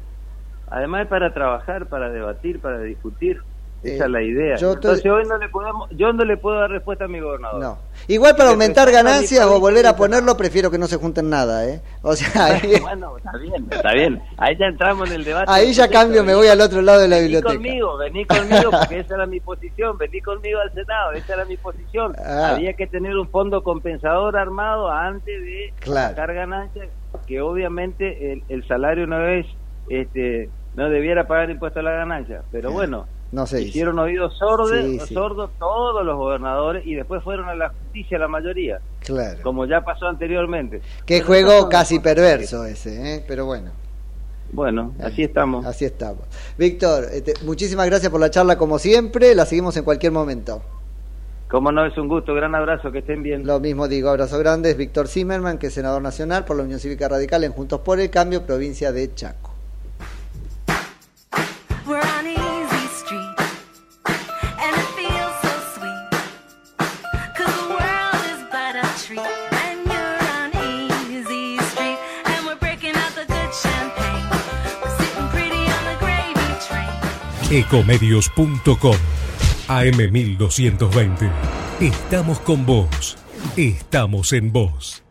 Además para trabajar, para debatir, para discutir. Esa es la idea. yo estoy- Entonces hoy no le podemos, yo no le puedo dar respuesta a mi gobernador. No. Igual para aumentar ganancias o volver a ponerlo, prefiero que no se junten nada, ¿eh? O sea, ahí, bueno, está bien, está bien. Ahí ya entramos en el debate. ahí ya cambio, me vení- voy al otro lado de la Vení biblioteca. conmigo, vení conmigo, porque esa era mi posición. Vení conmigo al Senado, esa era mi posición. Ah. Había que tener un fondo compensador armado antes de Claro. sacar ganancias, que obviamente el, el salario no es, este, no debiera pagar impuesto a la ganancia. Pero bueno, No se dice. hicieron oídos sordos, Sí, sí. sordos todos los gobernadores y después fueron a la justicia la mayoría, Claro. como ya pasó anteriormente. Qué Pero juego casi perverso ese, ¿eh? Pero bueno. Bueno, así estamos. Así estamos. Víctor, este, muchísimas gracias por la charla como siempre. La seguimos en cualquier momento. Como no, es un gusto, gran abrazo, que estén bien. Lo mismo digo, abrazo grande. Es Víctor Zimmerman, que es senador nacional por la Unión Cívica Radical en Juntos por el Cambio, provincia de Chaco. Ecomedios.com AM1220. Estamos con vos. Estamos en vos.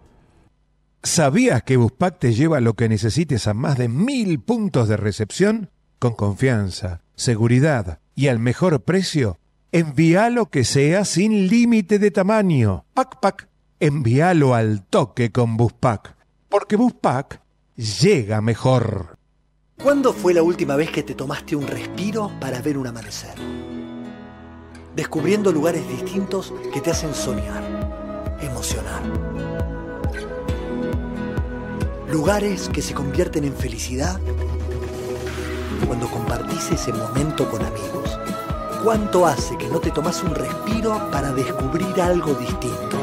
¿Sabías que Buspack te lleva lo que necesites a más de mil puntos de recepción? Con confianza, seguridad y al mejor precio. Envíalo que sea sin límite de tamaño. Pac Pac. Envíalo al toque con Buspack. Porque Buspack llega mejor. ¿Cuándo fue la última vez que te tomaste un respiro para ver un amanecer? Descubriendo lugares distintos que te hacen soñar, emocionar. Lugares que se convierten en felicidad cuando compartís ese momento con amigos. ¿Cuánto hace que no te tomas un respiro para descubrir algo distinto?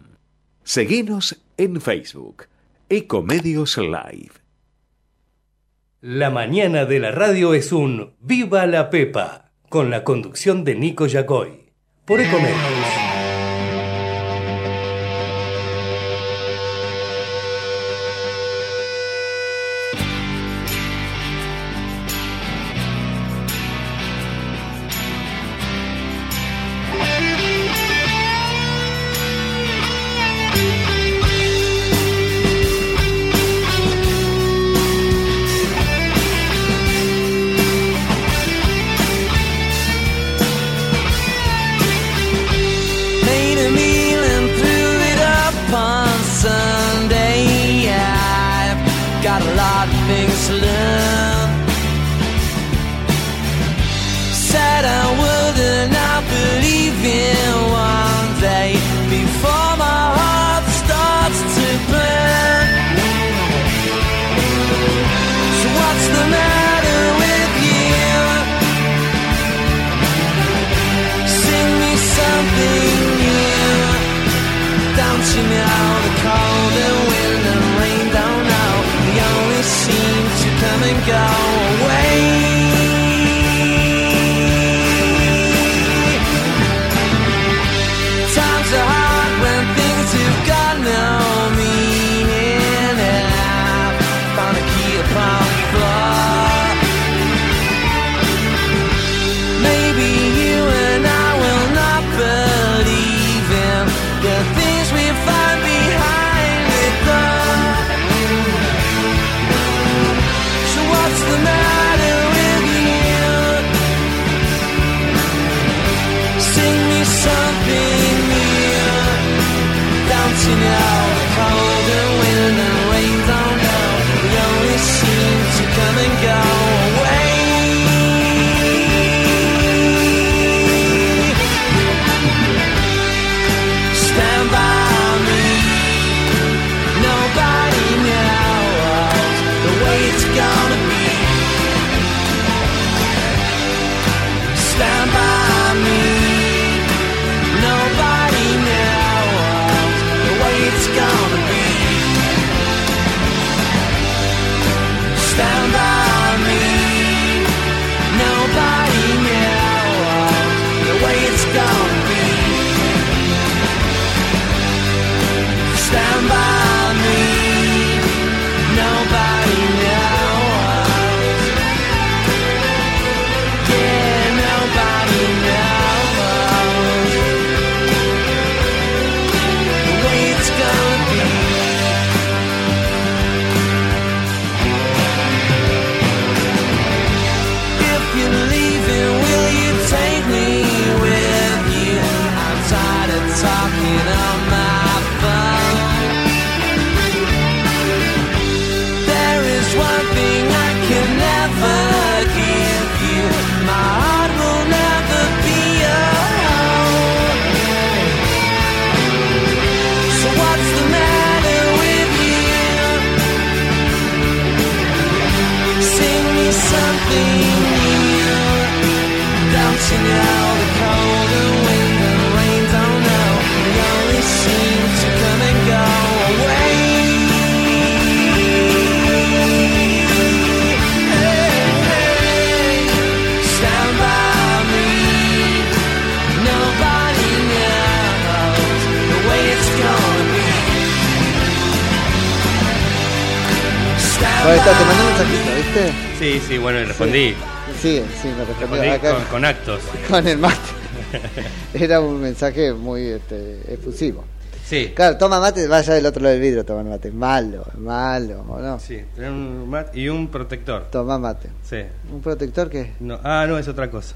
Seguinos en Facebook, Ecomedios Live. La mañana de la radio es un Viva la Pepa, con la conducción de Nico Yacoy, por Ecomedios. To come Sí, sí, bueno, y respondí. Sí, sí, me respondió. Respondí Acá- con, con actos. con el mate. Era un mensaje muy este, efusivo. Sí. Claro, toma mate, vaya del otro lado del vidrio, toma mate. Malo, malo, ¿o no? Sí, tener un mat y un protector. Toma mate. Sí. ¿Un protector qué? No, ah, no, es otra cosa.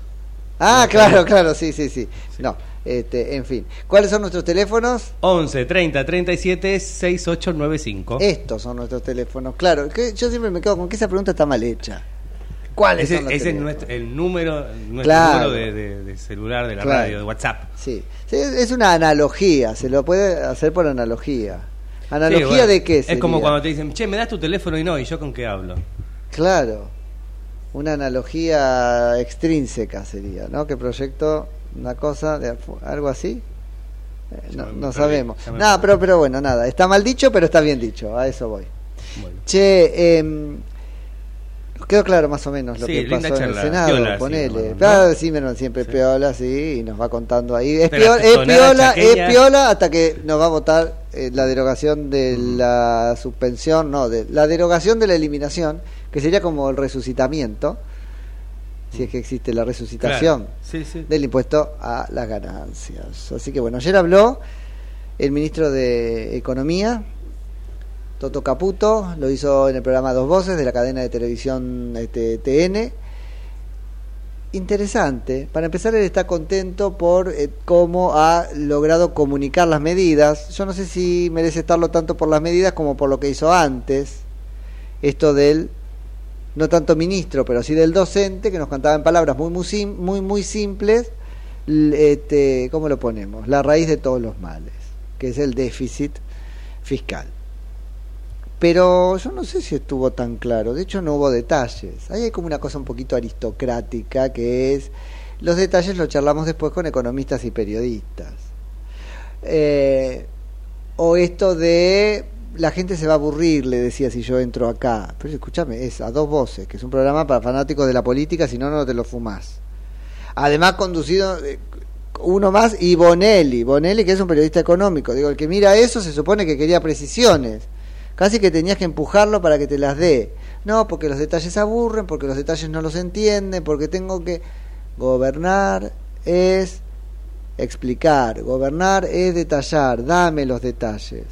Ah, No, claro, claro, sí, sí, sí. No, este, en fin. ¿Cuáles son nuestros teléfonos? 11 30 37 6895. Estos son nuestros teléfonos. Claro, que yo siempre me quedo con que esa pregunta está mal hecha. ¿Cuáles Ese, son los ese es nuestro, el número, nuestro Claro. número de, de- de celular, de la Claro. radio, de WhatsApp. Sí. Es una analogía, se lo puede hacer por analogía. ¿Analogía Sí, bueno, de qué? Es como cuando te dicen, che, me das tu teléfono y no, ¿y yo con qué hablo? Claro, una analogía extrínseca sería, ¿no? Que proyecto una cosa, de algo así. Eh, no no sabemos. Nada, pero, pero bueno, nada. Está mal dicho, pero está bien dicho. A eso voy. Che, eh, quedó claro más o menos lo Sí, que pasó en el Senado. piola, ponele. sí, bueno, Claro, siempre piola, sí, y nos va contando ahí. Es, piola, es piola, es piola hasta que nos va a votar eh, la derogación de la suspensión, no, de la derogación de la eliminación, que sería como el resucitamiento, si es que existe la resucitación Claro. Sí, sí. del impuesto a las ganancias. Así que bueno, ayer habló el ministro de Economía, Toto Caputo, lo hizo en el programa Dos Voces de la cadena de televisión este, TN. Interesante. Para empezar, él está contento por eh, cómo ha logrado comunicar las medidas. Yo no sé si merece estarlo tanto por las medidas como por lo que hizo antes. Esto del, no tanto ministro, pero sí del docente, que nos contaba en palabras muy, muy, muy, simples, este, ¿cómo lo ponemos? La raíz de todos los males, que es el déficit fiscal. Pero yo no sé si estuvo tan claro, de hecho no hubo detalles. Ahí hay como una cosa un poquito aristocrática que es, los detalles los charlamos después con economistas y periodistas. Eh, o esto de la gente se va a aburrir, le decía si yo entro acá. Pero escúchame, es a dos voces, que es un programa para fanáticos de la política, si no, no te lo fumás. Además conducido eh, uno más y Bonelli, Bonelli que es un periodista económico. Digo, el que mira eso se supone que quería precisiones. Casi que tenías que empujarlo para que te las dé. No, porque los detalles aburren, porque los detalles no los entienden, porque tengo que... Gobernar es explicar, gobernar es detallar, dame los detalles.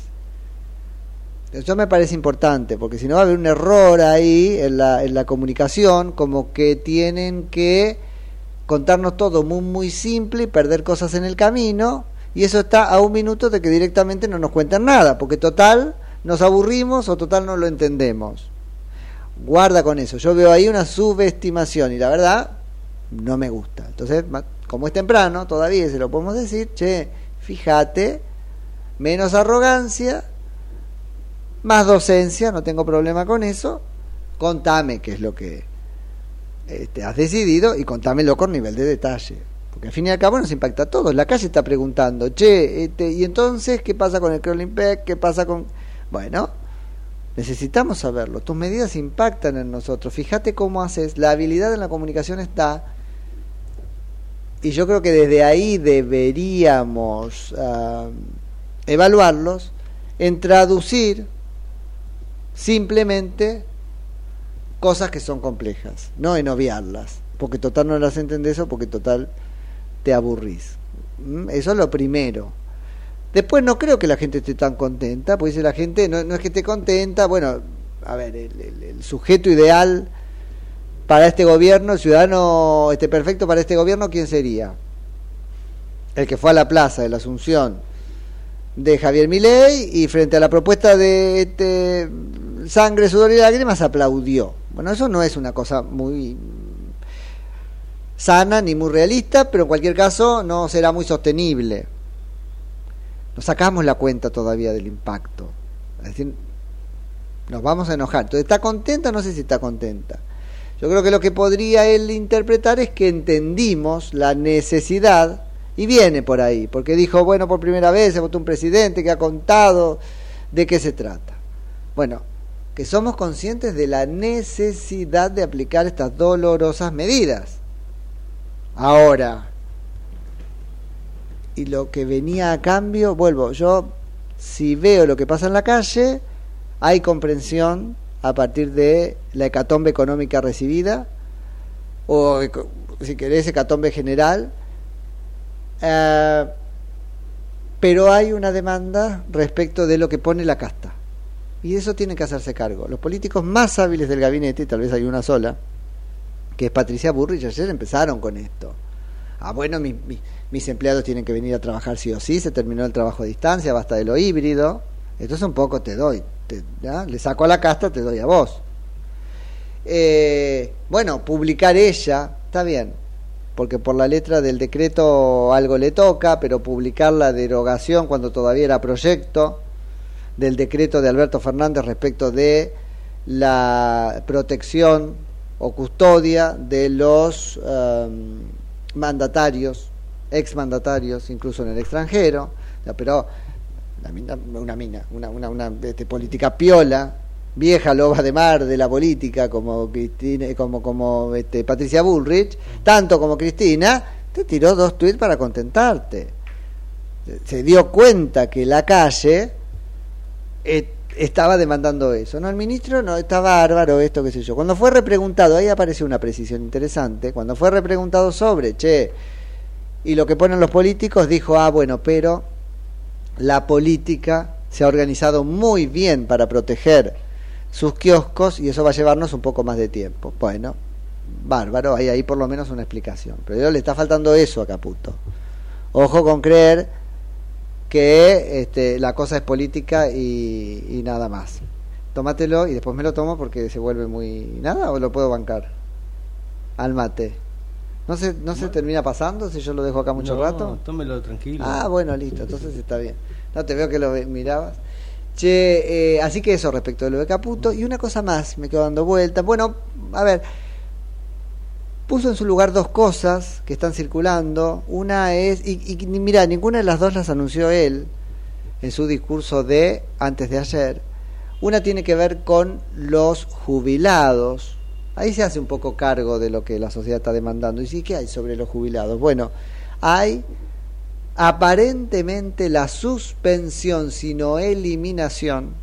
Eso me parece importante, porque si no va a haber un error ahí en la, en la comunicación, como que tienen que contarnos todo muy, muy simple y perder cosas en el camino, y eso está a un minuto de que directamente no nos cuenten nada, porque total nos aburrimos o total no lo entendemos. Guarda con eso, yo veo ahí una subestimación y la verdad no me gusta. Entonces, como es temprano, todavía se lo podemos decir, che, fíjate, menos arrogancia, más docencia, no tengo problema con eso, contame qué es lo que este, has decidido y contámelo con nivel de detalle. Porque al fin y al cabo nos impacta a todos. La calle está preguntando, che, este, ¿y entonces qué pasa con el crawling pack? ¿Qué pasa con...? Bueno, necesitamos saberlo. Tus medidas impactan en nosotros. Fíjate cómo haces. La habilidad en la comunicación está... Y yo creo que desde ahí deberíamos ah, evaluarlos en traducir simplemente cosas que son complejas, no en obviarlas, porque total no las entendés o porque total te aburrís. ¿Mm? Eso es lo primero. Después no creo que la gente esté tan contenta, porque dice la gente, no, es que esté contenta, bueno, a ver, el sujeto ideal para este gobierno, el ciudadano este perfecto para este gobierno, ¿quién sería? El que fue a la plaza de la Asunción de Javier Milei y frente a la propuesta de este sangre, sudor y lágrimas aplaudió. Bueno, eso no es una cosa muy sana ni muy realista, pero en cualquier caso no será muy sostenible. Nos sacamos la cuenta todavía del impacto. Es decir, nos vamos a enojar. Entonces, ¿está contenta? No sé si está contenta. Yo creo que lo que podría él interpretar es que entendimos la necesidad, y viene por ahí, porque dijo, bueno, por primera vez se votó un presidente que ha contado de qué se trata. Bueno, que somos conscientes de la necesidad de aplicar estas dolorosas medidas. Ahora, y lo que venía a cambio, vuelvo, yo si veo lo que pasa en la calle, hay comprensión a partir de la hecatombe económica recibida, o si querés, hecatombe general. Eh, pero hay una demanda respecto de lo que pone la casta. Y de eso tienen que hacerse cargo. Los políticos más hábiles del gabinete, y tal vez hay una sola, que es Patricia Burrich, ayer empezaron con esto. Ah, bueno, mi- mi- mis empleados tienen que venir a trabajar sí o sí, se terminó el trabajo a distancia, basta de lo híbrido. Entonces un poco te doy, te- ¿ya? le saco a la casta, te doy a vos. Eh, bueno, publicar ella, está bien, porque por la letra del decreto algo le toca, pero publicar la derogación cuando todavía era proyecto del decreto de Alberto Fernández respecto de la protección o custodia de los em, mandatarios, exmandatarios, incluso en el extranjero, pero una mina, una, mina, una, una, este, política piola, vieja loba de mar de la política como Cristina, como este, Patricia Bullrich, tanto como Cristina, te tiró dos tweets para contentarte. Se dio cuenta que la calle eh, estaba demandando eso. No, el ministro no está bárbaro, esto, qué sé yo. Cuando fue repreguntado, ahí aparece una precisión interesante, cuando fue repreguntado sobre, che, y lo que ponen los políticos, dijo, ah, bueno, pero la política se ha organizado muy bien para proteger sus kioscos y eso va a llevarnos un poco más de tiempo. Bueno, bárbaro, hay ahí por lo menos una explicación. Pero le está faltando eso a Caputo. Ojo con creer que este, la cosa es política y, y nada más. Tómatelo y después me lo tomo porque se vuelve muy... ¿Nada o lo puedo bancar? Al mate. ¿No se, no se termina pasando si yo lo dejo acá mucho No, rato? Tómelo tranquilo. Ah, bueno, listo, entonces está bien. No te veo que lo mirabas. Che, eh, así que eso respecto de lo de Caputo. Y una cosa más, me quedo dando vuelta. Bueno, a ver, puso en su lugar dos cosas que están circulando. Una es, y, y mira, ninguna de las dos las anunció él en su discurso de antes de ayer. Una tiene que ver con los jubilados. Ahí se hace un poco cargo de lo que la sociedad está demandando. ¿Y sí qué hay sobre los jubilados? Bueno, hay aparentemente la suspensión, sino eliminación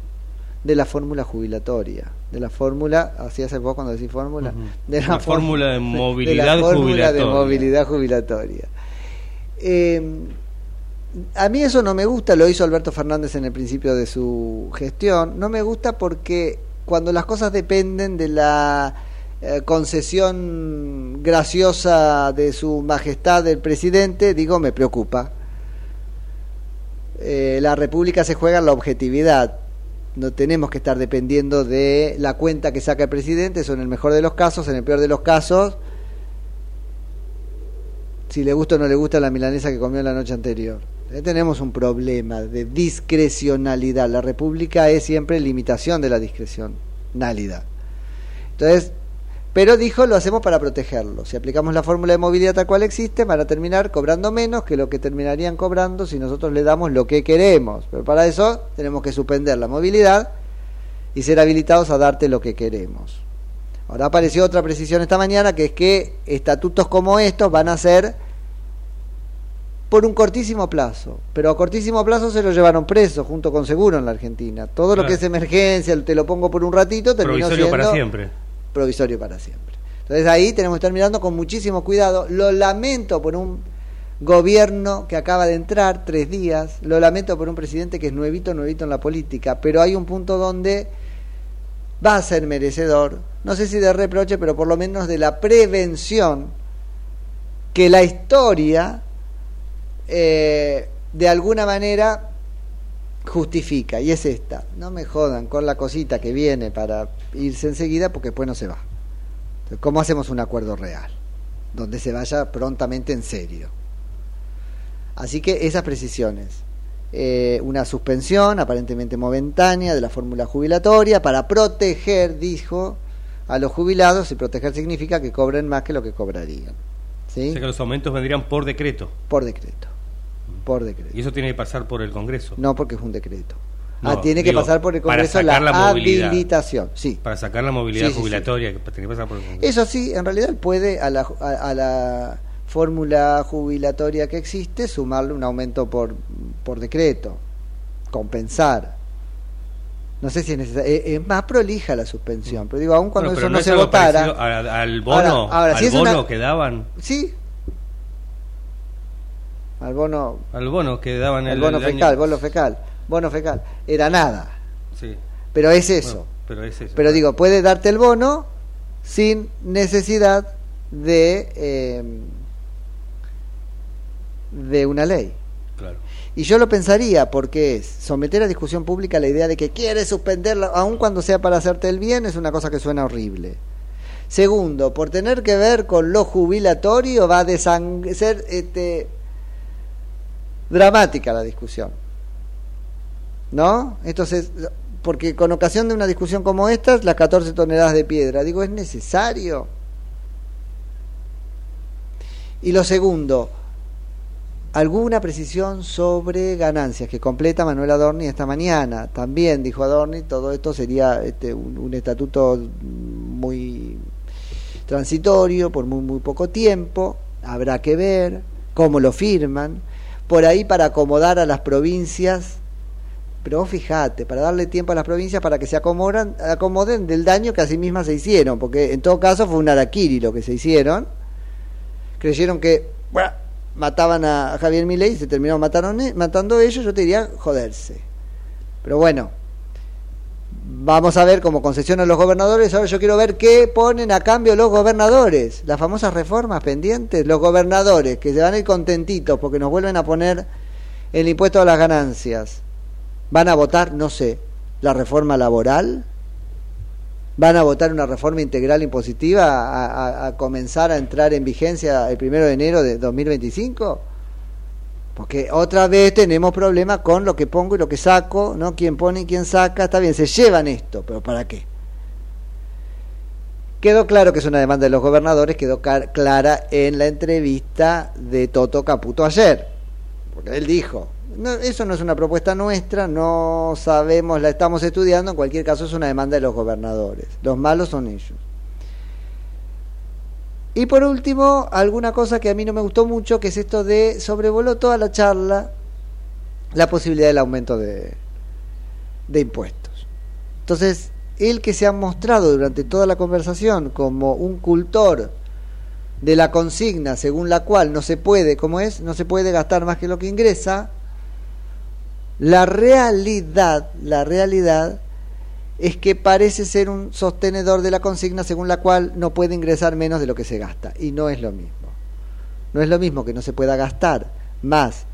de la fórmula jubilatoria. De la fórmula, así hace poco cuando decís fórmula, de La fórmula de de movilidad la fórmula de jubilatoria. movilidad jubilatoria. Eh, a mí eso no me gusta, lo hizo Alberto Fernández en el principio de su gestión. No me gusta porque cuando las cosas dependen de la eh, concesión graciosa de su majestad el presidente, digo, me preocupa. Eh, la República se juega en la objetividad. No tenemos que estar dependiendo de la cuenta que saca el presidente, eso en el mejor de los casos, en el peor de los casos, si le gusta o no le gusta la milanesa que comió la noche anterior. Ahí tenemos un problema de discrecionalidad. La República es siempre limitación de la discrecionalidad. Entonces, pero dijo, lo hacemos para protegerlo. Si aplicamos la fórmula de movilidad tal cual existe, van a terminar cobrando menos que lo que terminarían cobrando si nosotros le damos lo que queremos. Pero para eso tenemos que suspender la movilidad y ser habilitados a darte lo que queremos. Ahora apareció otra precisión esta mañana, que es que estatutos como estos van a ser por un cortísimo plazo. Pero a cortísimo plazo se lo llevaron preso junto con seguro en la Argentina. Todo lo que es emergencia, te lo pongo por un ratito, terminó Provisorio siendo para siempre. Provisorio para siempre. Entonces ahí tenemos que estar mirando con muchísimo cuidado. Lo lamento por un gobierno que acaba de entrar tres días, lo lamento por un presidente que es nuevito, nuevito en la política, pero hay un punto donde va a ser merecedor, no sé si de reproche, pero por lo menos de la prevención que la historia eh, de alguna manera justifica, y es esta, no me jodan con la cosita que viene para irse enseguida porque después no se va. Entonces, ¿Cómo hacemos un acuerdo real? Donde se vaya prontamente en serio. Así que esas precisiones. Eh, una suspensión aparentemente momentánea de la fórmula jubilatoria para proteger, dijo, a los jubilados y proteger significa que cobren más que lo que cobrarían. ¿sí? O sea que los aumentos vendrían por decreto. Por decreto. Por decreto. Y eso tiene que pasar por el Congreso. No porque es un decreto. No, ah, tiene que pasar por el para Congreso sacar la, la habilitación. Sí. Para sacar la movilidad Sí, sí, sí. jubilatoria, que tiene que pasar por el Congreso. Eso sí, en realidad puede a la, a, a la fórmula jubilatoria que existe sumarle un aumento por, por decreto, compensar. No sé si es necesario. Es, es más prolija la suspensión. Pero digo, aún cuando Bueno, eso no, es se votara. al, al bono, Ahora- ahora, al si bono una- que daban. Sí. Al bono. Al bono que daban El el, bono el año- fecal, bono fecal. Bono fecal. Era nada. Sí. Pero es eso. Bueno, pero es eso. Pero digo, puede darte el bono sin necesidad de eh, de una ley. Claro. Y yo lo pensaría porque es someter a discusión pública la idea de que quiere suspenderla, aun cuando sea para hacerte el bien, es una cosa que suena horrible. Segundo, por tener que ver con lo jubilatorio, va a ser este, dramática la discusión. ¿No? Entonces, porque con ocasión de una discusión como esta, las 14 toneladas de piedra, digo, ¿es necesario? Y lo segundo, alguna precisión sobre ganancias que completa Manuel Adorni esta mañana. También dijo Adorni, todo esto sería este, un, un estatuto muy transitorio, por muy, muy poco tiempo, habrá que ver cómo lo firman, por ahí para acomodar a las provincias, pero vos fijate, para darle tiempo a las provincias para que se acomoden del daño que a sí mismas se hicieron, porque en todo caso fue un araquiri lo que se hicieron, creyeron que ¡buah! mataban a Javier Milei y se terminaron mataron, matando ellos, yo te diría joderse. Pero bueno, vamos a ver cómo concesionan los gobernadores. Ahora yo quiero ver qué ponen a cambio los gobernadores. Las famosas reformas pendientes. Los gobernadores que se van a ir contentitos porque nos vuelven a poner el impuesto a las ganancias. ¿Van a votar, no sé, la reforma laboral? ¿Van a votar una reforma integral impositiva a, a- comenzar a entrar en vigencia el primero de enero de 2025? Porque otra vez tenemos problemas con lo que pongo y lo que saco, ¿no? Quién pone y quién saca, está bien, se llevan esto, pero ¿para qué? Quedó claro que es una demanda de los gobernadores, quedó clara en la entrevista de Toto Caputo ayer, porque él dijo, eso no es una propuesta nuestra, no sabemos, la estamos estudiando, en cualquier caso es una demanda de los gobernadores, los malos son ellos. Y por último, alguna cosa que a mí no me gustó mucho, que es esto de sobrevoló toda la charla la posibilidad del aumento de, de impuestos. Entonces, él que se ha mostrado durante toda la conversación como un cultor de la consigna según la cual no se puede, como es, no se puede gastar más que lo que ingresa, la realidad, la realidad es que parece ser un sostenedor de la consigna según la cual no puede ingresar menos de lo que se gasta. Y no es lo mismo. No es lo mismo que no se pueda gastar más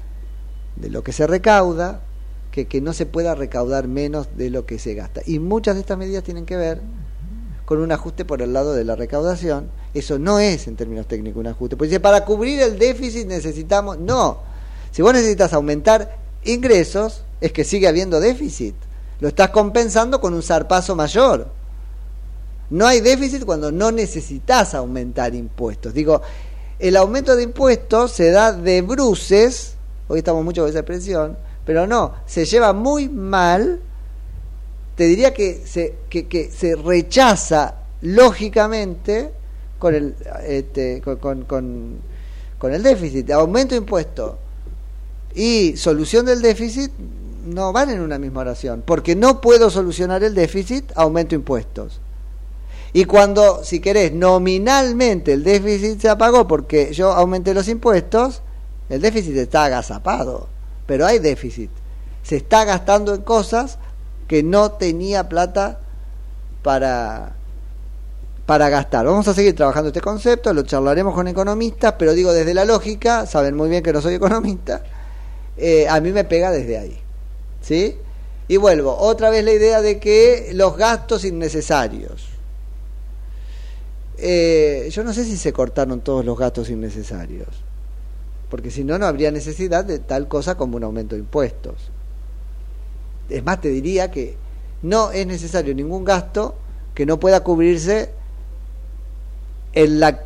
de lo que se recauda que que no se pueda recaudar menos de lo que se gasta. Y muchas de estas medidas tienen que ver con un ajuste por el lado de la recaudación. Eso no es en términos técnicos un ajuste. Pues dice, para cubrir el déficit necesitamos... No. Si vos necesitas aumentar ingresos, es que sigue habiendo déficit. Lo estás compensando con un zarpazo mayor. No hay déficit cuando no necesitas aumentar impuestos. Digo, el aumento de impuestos se da de bruces, hoy estamos mucho con esa expresión, pero no, se lleva muy mal, te diría que se, que, que se rechaza lógicamente con el, este, con, con, con, con el déficit. Aumento de impuestos y solución del déficit no van en una misma oración, porque no puedo solucionar el déficit, aumento impuestos. Y cuando, si querés, nominalmente el déficit se apagó porque yo aumenté los impuestos, el déficit está agazapado, pero hay déficit. Se está gastando en cosas que no tenía plata para, para gastar. Vamos a seguir trabajando este concepto, lo charlaremos con economistas, pero digo desde la lógica, saben muy bien que no soy economista, eh, a mí me pega desde ahí. ¿Sí? Y vuelvo, otra vez la idea de que los gastos innecesarios. Eh, yo no sé si se cortaron todos los gastos innecesarios, porque si no, no habría necesidad de tal cosa como un aumento de impuestos. Es más, te diría que no es necesario ningún gasto que no pueda cubrirse en la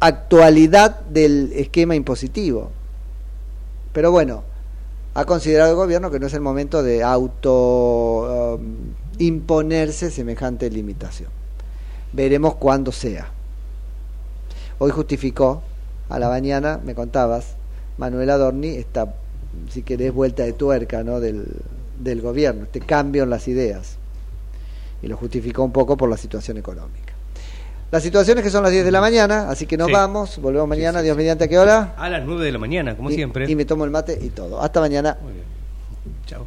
actualidad del esquema impositivo. Pero bueno, ha considerado el gobierno que no es el momento de auto um, imponerse semejante limitación. Veremos cuándo sea. Hoy justificó, a la mañana me contabas, Manuel Adorni, esta, si querés, vuelta de tuerca ¿no? del, del gobierno, este cambio en las ideas. Y lo justificó un poco por la situación económica. Las situaciones que son las 10 de la mañana, así que nos vamos, volvemos mañana, Dios mediante, ¿a qué hora? A las 9 de la mañana, como siempre. Y me tomo el mate y todo. Hasta mañana. Muy bien. Chao.